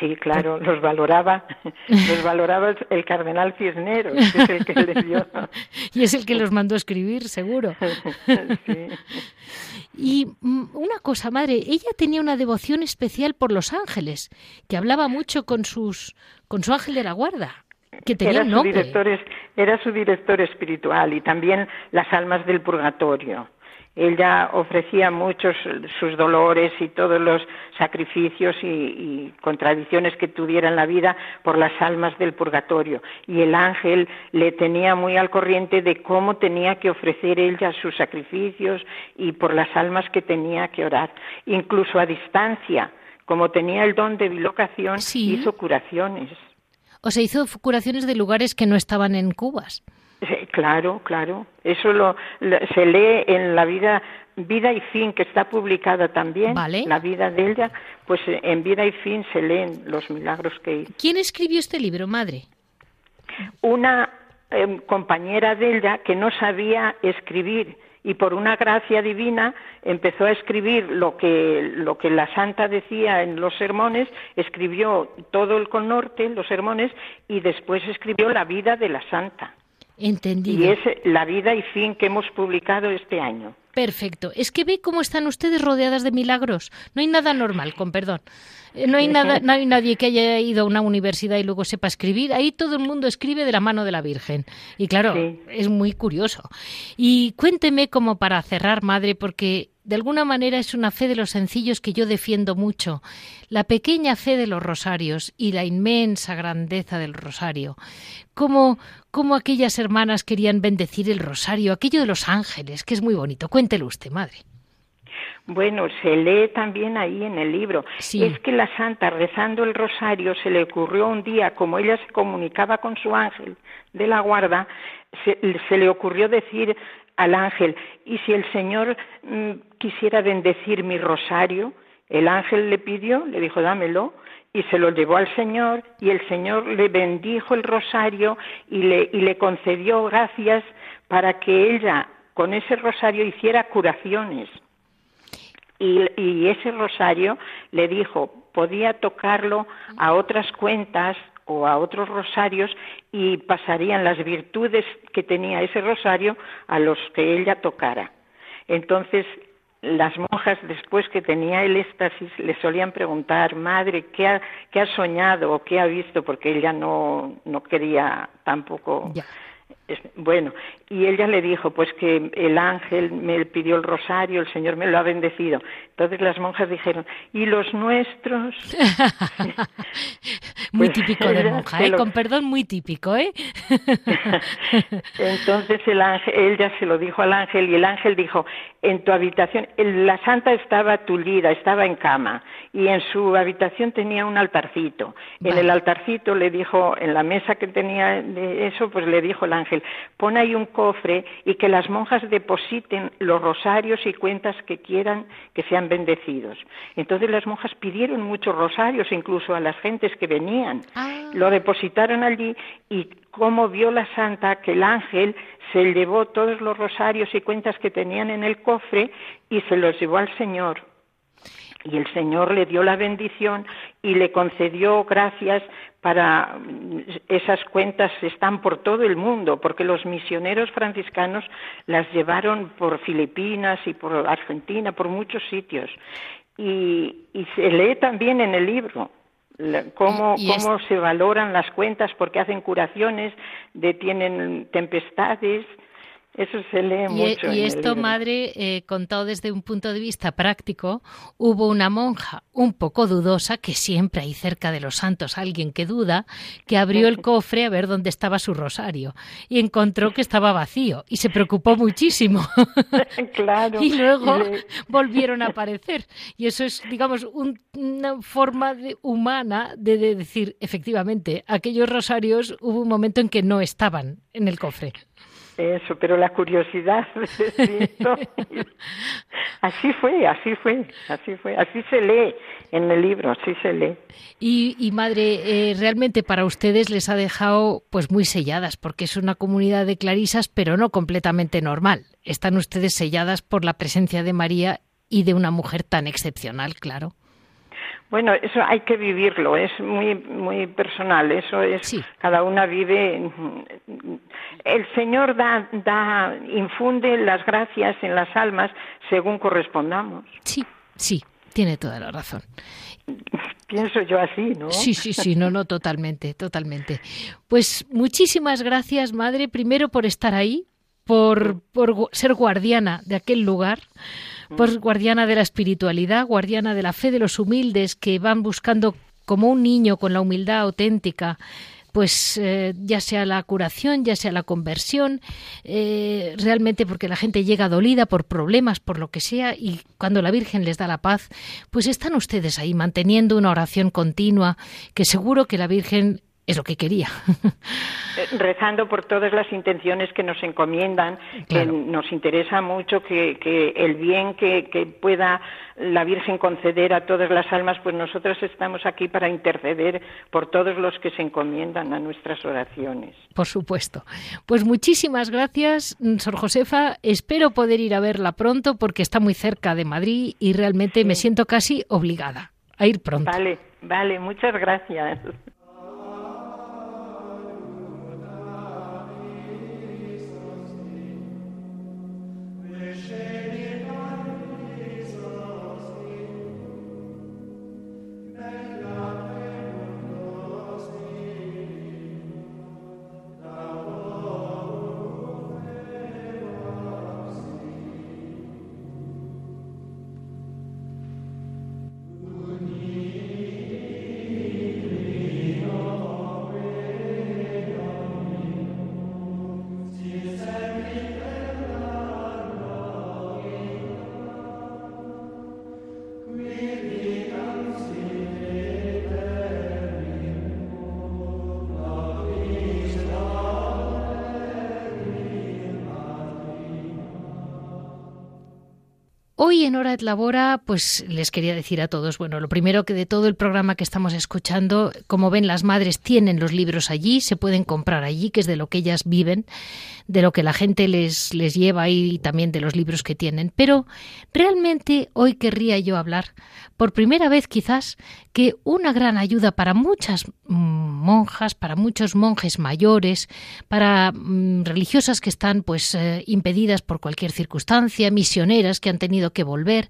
Sí, claro, los valoraba, los valoraba el cardenal Cisneros, que es el que le dio. y es el que los mandó a escribir, seguro. sí. Y mm, una cosa, madre, ella tenía una devoción especial por los ángeles, que hablaba mucho con sus, con su ángel de la guarda, que tenía era Su director, era su director espiritual y también las almas del purgatorio ella ofrecía muchos sus dolores y todos los sacrificios y, contradicciones que tuviera en la vida por las almas del purgatorio. Y el ángel le tenía muy al corriente de cómo tenía que ofrecer ella sus sacrificios y por las almas que tenía que orar, incluso a distancia. Como tenía el don de bilocación, hizo curaciones. O sea, hizo curaciones de lugares que no estaban en Cubas. Claro, claro. Eso lo, se lee en la vida Vida y Fin, que está publicada también. La vida de ella, pues eh, en Vida y Fin se leen los milagros que hizo. ¿Quién escribió este libro, madre? Una em, compañera de ella que no sabía escribir y por una gracia divina empezó a escribir lo que, lo que la santa decía en los sermones, escribió todo el connorte, los sermones, y después escribió la vida de la santa. Entendido. Y es la vida y fin que hemos publicado este año. Perfecto. Es que ve cómo están ustedes rodeadas de milagros. No hay nada normal, con perdón. Eh, no hay, nada, no hay nadie que haya ido a una universidad y luego sepa escribir. Ahí todo el mundo escribe de la mano de la Virgen. Y claro, es muy curioso. Y cuénteme como para cerrar, madre, porque de alguna manera es una fe de los sencillos que yo defiendo mucho. La pequeña fe de los rosarios y la inmensa grandeza del rosario. Cómo, cómo aquellas hermanas querían bendecir el rosario, aquello de los ángeles, que es muy bonito. Cuéntelo usted, madre. Bueno, se lee también ahí en el libro. Es que la santa rezando el rosario se le ocurrió un día, como ella se comunicaba con su ángel de la guarda, se, le ocurrió decir al ángel, ¿y si el Señor mm, quisiera bendecir mi rosario? El ángel le pidió, le dijo, dámelo, y se lo llevó al Señor, y el Señor le bendijo el rosario y le, y le concedió gracias para que ella con ese rosario hiciera curaciones. Y, ese rosario le dijo, podía tocarlo a otras cuentas o a otros rosarios y pasarían las virtudes que tenía ese rosario a los que ella tocara. Entonces, las monjas, después que tenía el éxtasis, le solían preguntar, madre, ¿qué ha, qué ha soñado o qué ha visto? Porque ella no, no quería tampoco bueno, y ella le dijo, pues que el ángel me pidió el rosario, el Señor me lo ha bendecido. Entonces las monjas dijeron, ¿y los nuestros? muy pues típico de monja, ¿eh? Con perdón, muy típico, ¿eh? Entonces el ángel, ella se lo dijo al ángel y el ángel dijo, en tu habitación, la santa estaba tulida, estaba en cama y en su habitación tenía un altarcito. En el altarcito le dijo, en la mesa que tenía de eso, pues le dijo el ángel, pon ahí un cofre y que las monjas depositen los rosarios y cuentas que quieran que sean bendecidos. Entonces las monjas pidieron muchos rosarios, incluso a las gentes que venían. Ah. Lo depositaron allí y como vio la santa que el ángel se llevó todos los rosarios y cuentas que tenían en el cofre y se los llevó al Señor y el Señor le dio la bendición y le concedió gracias para esas cuentas están por todo el mundo porque los misioneros franciscanos las llevaron por Filipinas y por Argentina por muchos sitios. Y, se lee también en el libro cómo, cómo se valoran las cuentas porque hacen curaciones detienen tempestades eso se lee y, mucho. Y esto, madre, eh, contado desde un punto de vista práctico, hubo una monja un poco dudosa, que siempre hay cerca de los santos alguien que duda, que abrió el cofre a ver dónde estaba su rosario y encontró que estaba vacío y se preocupó muchísimo. claro. y luego volvieron a aparecer. Y eso es, digamos, una forma humana de decir, efectivamente, aquellos rosarios hubo un momento en que no estaban en el cofre. Eso, pero la curiosidad así fue, así fue, así fue, así se lee en el libro, así se lee. Y, madre, eh, realmente para ustedes les ha dejado pues muy selladas, porque es una comunidad de clarisas, pero no completamente normal. Están ustedes selladas por la presencia de María y de una mujer tan excepcional, claro. Bueno, eso hay que vivirlo, es muy muy personal, eso es cada una vive el Señor da da infunde las gracias en las almas según correspondamos. Sí, sí, tiene toda la razón. Pienso yo así, ¿no? Sí, sí, sí, no, no, totalmente, totalmente. Pues muchísimas gracias, madre, primero por estar ahí, por, por ser guardiana de aquel lugar, por guardiana de la espiritualidad, guardiana de la fe de los humildes que van buscando como un niño con la humildad auténtica pues eh, ya sea la curación, ya sea la conversión, eh, realmente porque la gente llega dolida por problemas, por lo que sea, y cuando la Virgen les da la paz, pues están ustedes ahí manteniendo una oración continua, que seguro que la Virgen es lo que quería. Eh, rezando por todas las intenciones que nos encomiendan, que nos interesa mucho que, el bien que, que, pueda la Virgen conceder a todas las almas, pues nosotros estamos aquí para interceder por todos los que se encomiendan a nuestras oraciones. Por supuesto. Pues muchísimas gracias, Sor Josefa. Espero poder ir a verla pronto porque está muy cerca de Madrid y realmente me siento casi obligada a ir pronto. Vale, vale, muchas gracias. Hoy en Hora et Labora, pues les quería decir a todos, bueno, lo primero que de todo el programa que estamos escuchando, como ven, las madres tienen los libros allí, se pueden comprar allí, que es de lo que ellas viven, de lo que la gente les, les lleva y también de los libros que tienen. Pero realmente hoy querría yo hablar, por primera vez quizás, que una gran ayuda para muchas monjas, para muchos monjes mayores, para mm, religiosas que están pues eh, impedidas por cualquier circunstancia, misioneras que han tenido que volver.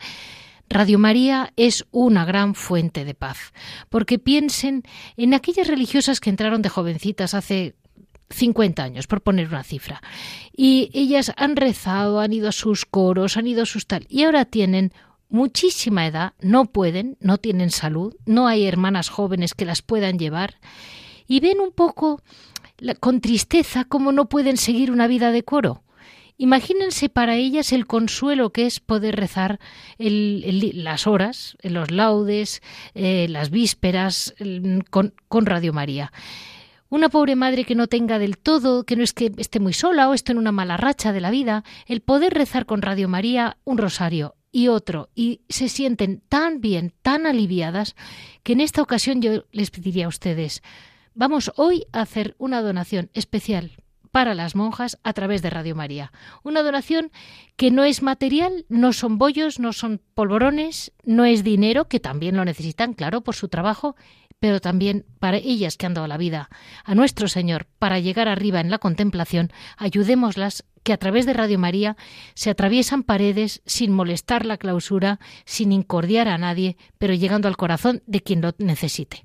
Radio María es una gran fuente de paz, porque piensen en aquellas religiosas que entraron de jovencitas hace 50 años, por poner una cifra. Y ellas han rezado, han ido a sus coros, han ido a sus tal, y ahora tienen muchísima edad, no pueden, no tienen salud, no hay hermanas jóvenes que las puedan llevar, y ven un poco con tristeza cómo no pueden seguir una vida de coro. Imagínense para ellas el consuelo que es poder rezar las horas, los laudes, eh, las vísperas con, con Radio María. Una pobre madre que no tenga del todo, que no es que esté muy sola o esté en una mala racha de la vida, el poder rezar con Radio María un rosario y otro y se sienten tan bien, tan aliviadas, que en esta ocasión yo les pediría a ustedes, vamos hoy a hacer una donación especial para las monjas a través de Radio María. Una donación que no es material, no son bollos, no son polvorones, no es dinero, que también lo necesitan, claro, por su trabajo, pero también para ellas que han dado la vida a nuestro Señor para llegar arriba en la contemplación, ayudémoslas que a través de Radio María se atraviesan paredes sin molestar la clausura, sin incordiar a nadie, pero llegando al corazón de quien lo necesite.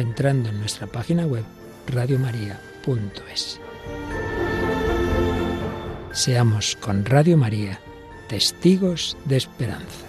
entrando en nuestra página web radiomaria.es. Seamos con Radio María testigos de esperanza.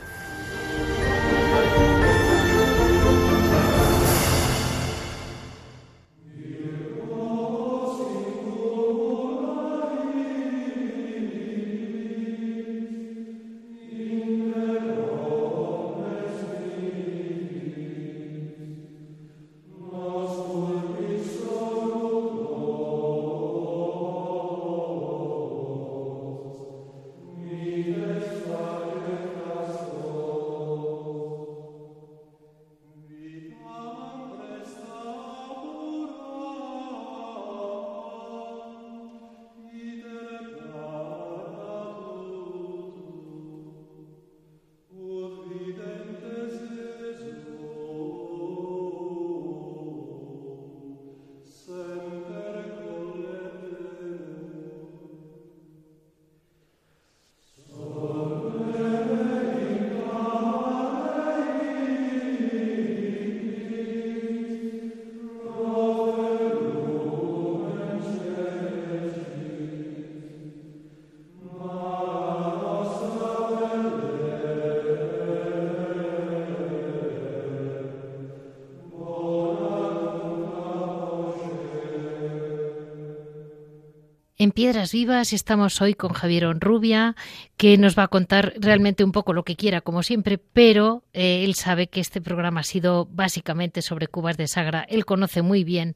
Piedras Vivas estamos hoy con Javier Onrubia, que nos va a contar realmente un poco lo que quiera, como siempre, pero eh, él sabe que este programa ha sido básicamente sobre cubas de Sagra. Él conoce muy bien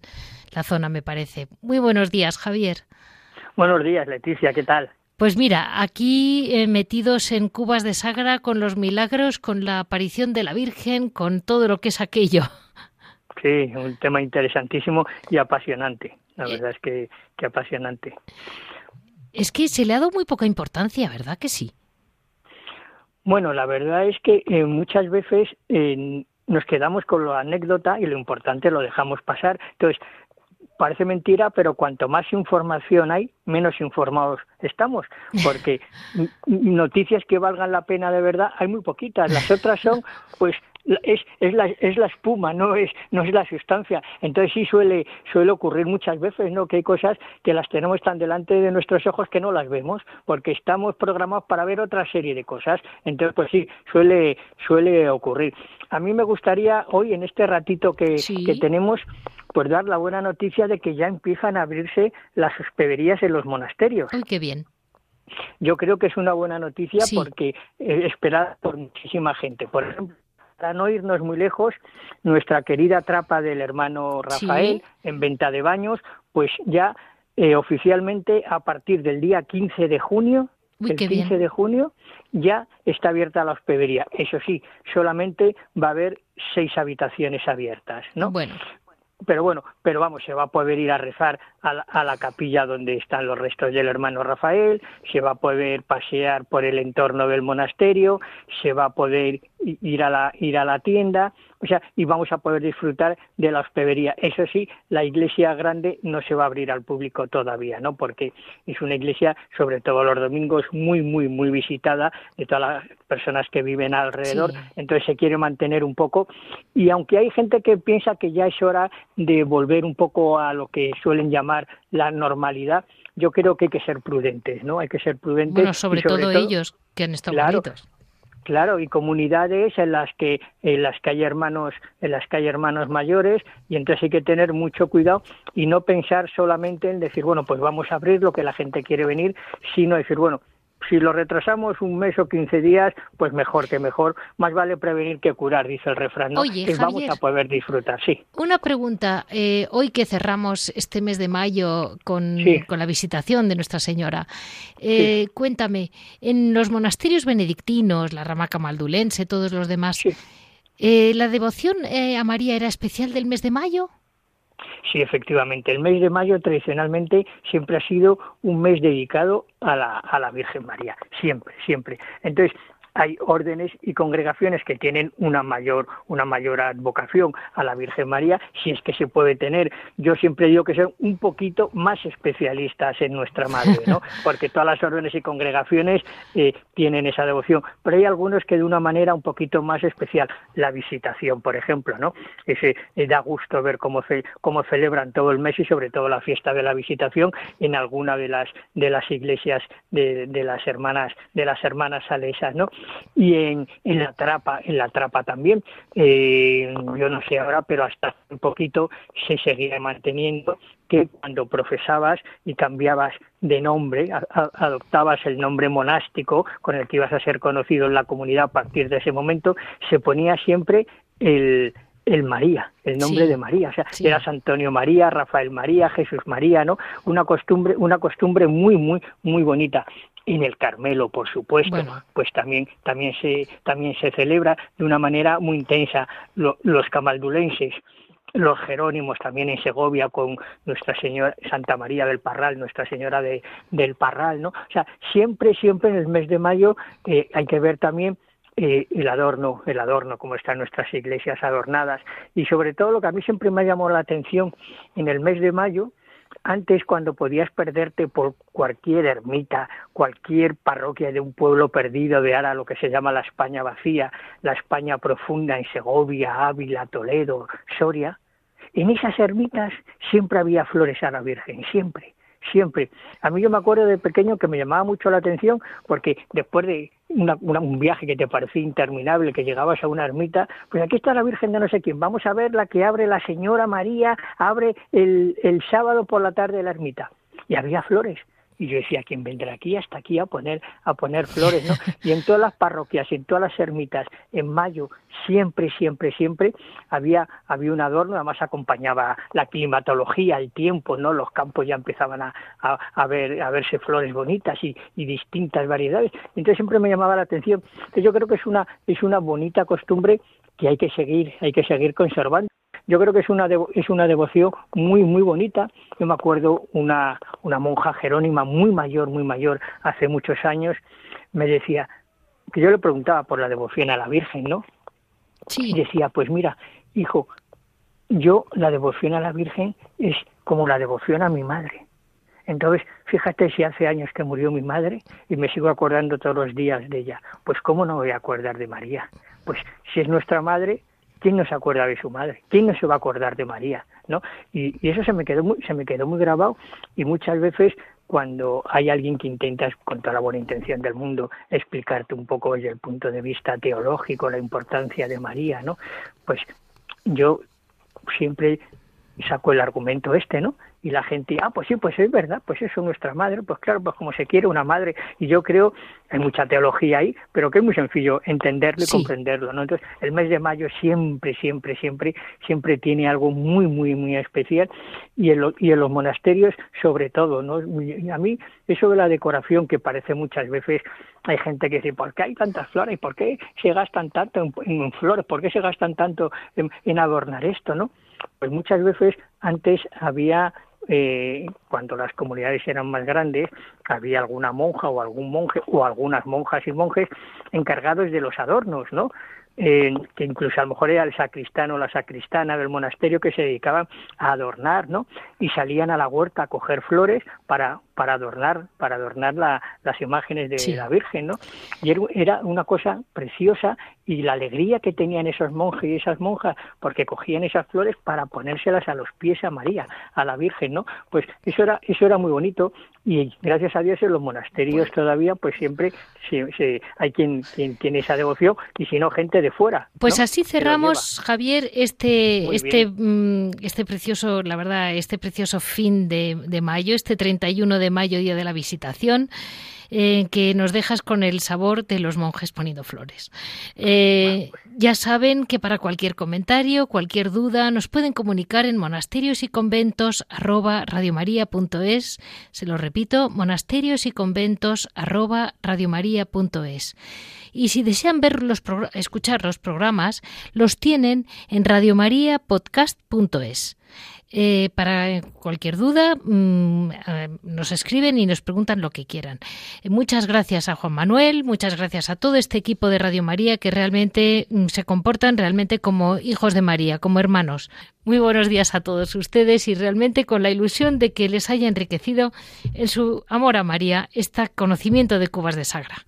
la zona, me parece. Muy buenos días, Javier. Buenos días, Leticia, ¿qué tal? Pues mira, aquí eh, metidos en cubas de Sagra con los milagros, con la aparición de la Virgen, con todo lo que es aquello. Sí, un tema interesantísimo y apasionante. La verdad es que, apasionante. Es que se le ha dado muy poca importancia, ¿verdad que sí? Bueno, la verdad es que eh, muchas veces eh, nos quedamos con la anécdota y lo importante lo dejamos pasar. Entonces, parece mentira, pero cuanto más información hay, menos informados estamos, porque noticias que valgan la pena de verdad hay muy poquitas. Las otras son, pues, es, es, la, es la espuma, no es, no es la sustancia. Entonces sí suele, suele ocurrir muchas veces, ¿no? Que hay cosas que las tenemos tan delante de nuestros ojos que no las vemos, porque estamos programados para ver otra serie de cosas. Entonces, pues sí, suele, suele ocurrir. A mí me gustaría hoy, en este ratito que, que tenemos, pues dar la buena noticia de que ya empiezan a abrirse las hospederías en los monasterios. Ay, qué bien. Yo creo que es una buena noticia porque es esperada por muchísima gente. Por ejemplo, para no irnos muy lejos, nuestra querida trapa del hermano Rafael en venta de baños, pues ya eh, oficialmente a partir del día 15 de junio, el 15 de junio, ya está abierta la hospedería. Eso sí, solamente va a haber seis habitaciones abiertas, ¿no? Bueno pero bueno, pero vamos, se va a poder ir a rezar a la, a la, capilla donde están los restos del hermano Rafael, se va a poder pasear por el entorno del monasterio, se va a poder ir a la, ir a la tienda, o sea, y vamos a poder disfrutar de la hospedería. Eso sí, la iglesia grande no se va a abrir al público todavía, ¿no? Porque es una iglesia, sobre todo los domingos, muy, muy, muy visitada de todas las personas que viven alrededor. Entonces se quiere mantener un poco. Y aunque hay gente que piensa que ya es hora de volver un poco a lo que suelen llamar la normalidad, yo creo que hay que ser prudentes, ¿no? Hay que ser prudentes. Bueno, sobre, todo, ellos que han estado claro, Claro, y comunidades en las que en las que hay hermanos, en las que hay hermanos mayores y entonces hay que tener mucho cuidado y no pensar solamente en decir, bueno, pues vamos a abrir lo que la gente quiere venir, sino decir, bueno, si lo retrasamos un mes o quince días, pues mejor que mejor. Más vale prevenir que curar, dice el refrán. que vamos a poder disfrutar, sí. Una pregunta. Eh, hoy que cerramos este mes de mayo con, con la visitación de Nuestra Señora, eh, cuéntame, en los monasterios benedictinos, la rama camaldulense, todos los demás, eh, ¿la devoción a María era especial del mes de mayo? Sí, efectivamente. El mes de mayo tradicionalmente siempre ha sido un mes dedicado a la, a la Virgen María. Siempre, siempre. Entonces, hay órdenes y congregaciones que tienen una mayor, una mayor advocación a la Virgen María, si es que se puede tener. Yo siempre digo que son un poquito más especialistas en nuestra madre, ¿no? Porque todas las órdenes y congregaciones eh, tienen esa devoción, pero hay algunos que de una manera un poquito más especial. La visitación, por ejemplo, ¿no? Ese eh, da gusto ver cómo, cómo celebran todo el mes y sobre todo la fiesta de la visitación en alguna de las de las iglesias de, de las hermanas de las hermanas salesas, ¿no? Y en, en la trapa, en la trapa también. Eh, yo no sé ahora, pero hasta un poquito se seguía manteniendo que cuando profesabas y cambiabas de nombre, adoptabas el nombre monástico con el que ibas a ser conocido en la comunidad a partir de ese momento, se ponía siempre el, el María, el nombre de María, o sea, eras Antonio María, Rafael María, Jesús María, ¿no? Una costumbre, una costumbre muy, muy, muy bonita en el Carmelo, por supuesto, pues también también se también se celebra de una manera muy intensa los camaldulenses, los Jerónimos también en Segovia con Nuestra Señora Santa María del Parral, Nuestra Señora de, del Parral, ¿no? O sea, siempre siempre en el mes de mayo eh, hay que ver también eh, el adorno, el adorno, como están nuestras iglesias adornadas y sobre todo lo que a mí siempre me ha llamado la atención en el mes de mayo antes, cuando podías perderte por cualquier ermita, cualquier parroquia de un pueblo perdido de ahora lo que se llama la España vacía, la España profunda en Segovia, Ávila, Toledo, Soria, en esas ermitas siempre había flores a la Virgen, siempre siempre. A mí yo me acuerdo de pequeño que me llamaba mucho la atención porque después de un viaje que te parecía interminable, que llegabas a una ermita, pues aquí está la Virgen de no sé quién, vamos a ver la que abre la Señora María, abre el, el sábado por la tarde la ermita. Y había flores y yo decía quién vendrá aquí hasta aquí a poner a poner flores no y en todas las parroquias en todas las ermitas en mayo siempre siempre siempre había había un adorno. Además acompañaba la climatología el tiempo no los campos ya empezaban a, a, ver a verse flores bonitas y, y, distintas variedades. Entonces siempre me llamaba la atención. Que yo creo que es una es una bonita costumbre que hay que seguir hay que seguir conservando yo creo que es una, es una devoción muy, muy bonita. Yo me acuerdo una, una monja jerónima muy mayor, muy mayor, hace muchos años, me decía, que yo le preguntaba por la devoción a la Virgen, ¿no? Sí. Y decía, pues mira, hijo, yo la devoción a la Virgen es como la devoción a mi madre. Entonces, fíjate si hace años que murió mi madre y me sigo acordando todos los días de ella. Pues cómo no voy a acordar de María. Pues si es nuestra madre, ¿quién no se acuerda de su madre? ¿Quién no se va a acordar de María? ¿no? Y, eso se me quedó muy, se me quedó muy grabado y muchas veces cuando hay alguien que intenta, con toda la buena intención del mundo, explicarte un poco desde el punto de vista teológico la importancia de María, ¿no? Pues yo siempre saco el argumento este, ¿no? Y la gente, ah, pues sí, pues es verdad, pues eso es nuestra madre, pues claro, pues como se quiere una madre, y yo creo, hay mucha teología ahí, pero que es muy sencillo entenderlo y comprenderlo, ¿no? Entonces, el mes de mayo siempre, siempre, siempre, siempre tiene algo muy, muy, muy especial, y en, y en los monasterios sobre todo, ¿no? A mí, eso de la decoración que parece muchas veces, hay gente que dice, ¿por qué hay tantas flores? ¿Por qué se gastan tanto en, flores? ¿Por qué se gastan tanto en adornar esto, no? Pues muchas veces antes había eh, cuando las comunidades eran más grandes, había alguna monja o algún monje o algunas monjas y monjes encargados de los adornos, ¿no? Que incluso a lo mejor era el sacristano o la sacristana del monasterio que se dedicaban a adornar, ¿no? Y salían a la huerta a coger flores para, para adornar, para adornar las imágenes de la Virgen, ¿no? Y era una cosa preciosa y la alegría que tenían esos monjes y esas monjas porque cogían esas flores para ponérselas a los pies a María, a la Virgen, ¿no? Pues eso era eso era muy bonito y gracias a Dios en los monasterios todavía pues siempre se, hay quien, quien tiene esa devoción y si no gente de fuera. Pues así cerramos Javier este este mm, este precioso la verdad este precioso fin de, de mayo este 31 de mayo día de la visitación eh, que nos dejas con el sabor de los monjes poniendo flores. Eh, ya saben que para cualquier comentario, cualquier duda, nos pueden comunicar en monasterios y conventos arroba radiomaria.es. Se lo repito, monasterios y conventos arroba radiomaria.es. Y si desean ver los escuchar los programas, los tienen en radiomariapodcast.es. Eh, para cualquier duda, mm, eh, nos escriben y nos preguntan lo que quieran. Eh, muchas gracias a Juan Manuel, muchas gracias a todo este equipo de Radio María que realmente mm, se comportan realmente como hijos de María, como hermanos. Muy buenos días a todos ustedes y realmente con la ilusión de que les haya enriquecido en su amor a María este conocimiento de Cubas de Sagra.